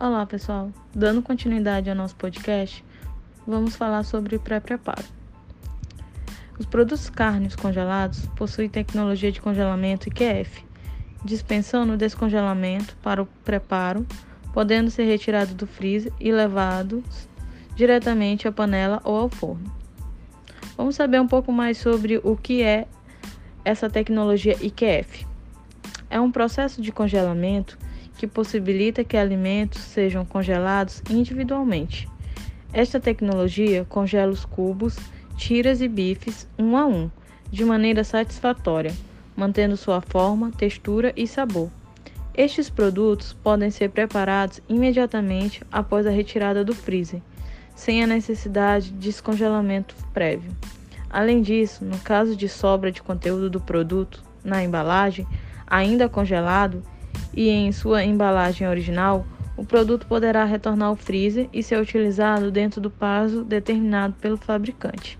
Olá, pessoal. Dando continuidade ao nosso podcast, vamos falar sobre pré-preparo. Os produtos cárneos congelados possuem tecnologia de congelamento IQF, dispensando o descongelamento para o preparo, podendo ser retirado do freezer e levados diretamente à panela ou ao forno. Vamos saber um pouco mais sobre o que é essa tecnologia IQF. É um processo de congelamento que possibilita que alimentos sejam congelados individualmente. Esta tecnologia congela os cubos, tiras e bifes um a um, de maneira satisfatória, mantendo sua forma, textura e sabor. Estes produtos podem ser preparados imediatamente após a retirada do freezer, sem a necessidade de descongelamento prévio. Além disso, no caso de sobra de conteúdo do produto na embalagem, ainda congelado, e em sua embalagem original, o produto poderá retornar ao freezer e ser utilizado dentro do prazo determinado pelo fabricante.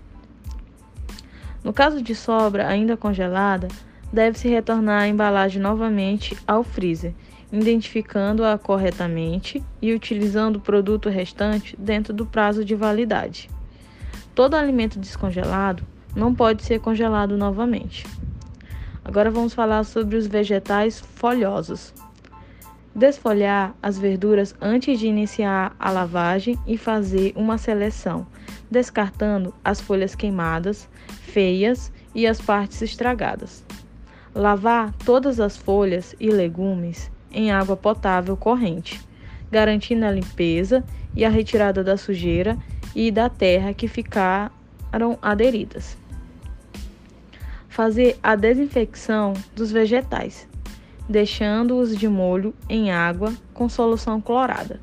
No caso de sobra ainda congelada, deve-se retornar a embalagem novamente ao freezer, identificando-a corretamente e utilizando o produto restante dentro do prazo de validade. Todo alimento descongelado não pode ser congelado novamente. Agora vamos falar sobre os vegetais folhosos. Desfolhar as verduras antes de iniciar a lavagem e fazer uma seleção, descartando as folhas queimadas, feias e as partes estragadas. Lavar todas as folhas e legumes em água potável corrente, garantindo a limpeza e a retirada da sujeira e da terra que ficaram aderidas fazer a desinfecção dos vegetais, deixando-os de molho em água com solução clorada.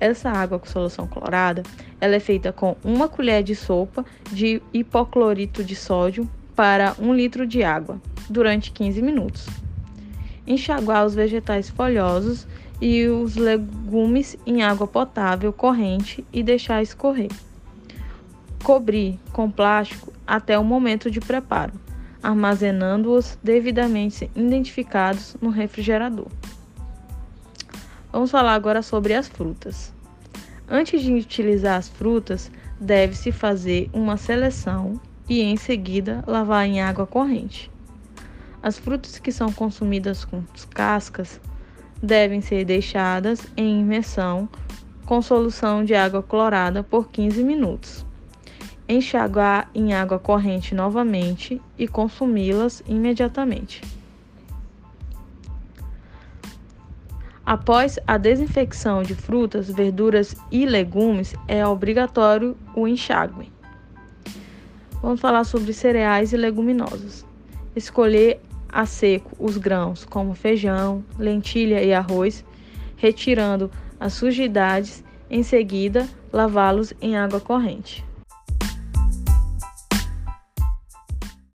Essa água com solução clorada, ela é feita com uma colher de sopa de hipoclorito de sódio para um litro de água durante 15 minutos. Enxaguar os vegetais folhosos e os legumes em água potável corrente e deixar escorrer. Cobrir com plástico até o momento de preparo armazenando-os devidamente identificados no refrigerador. Vamos falar agora sobre as frutas. Antes de utilizar as frutas, deve-se fazer uma seleção e em seguida lavar em água corrente. As frutas que são consumidas com cascas devem ser deixadas em imersão com solução de água clorada por 15 minutos enxaguar em água corrente novamente e consumi-las imediatamente. Após a desinfecção de frutas, verduras e legumes, é obrigatório o enxágue. Vamos falar sobre cereais e leguminosas. Escolher a seco os grãos, como feijão, lentilha e arroz, retirando as sujidades, em seguida lavá-los em água corrente.